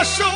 Russia!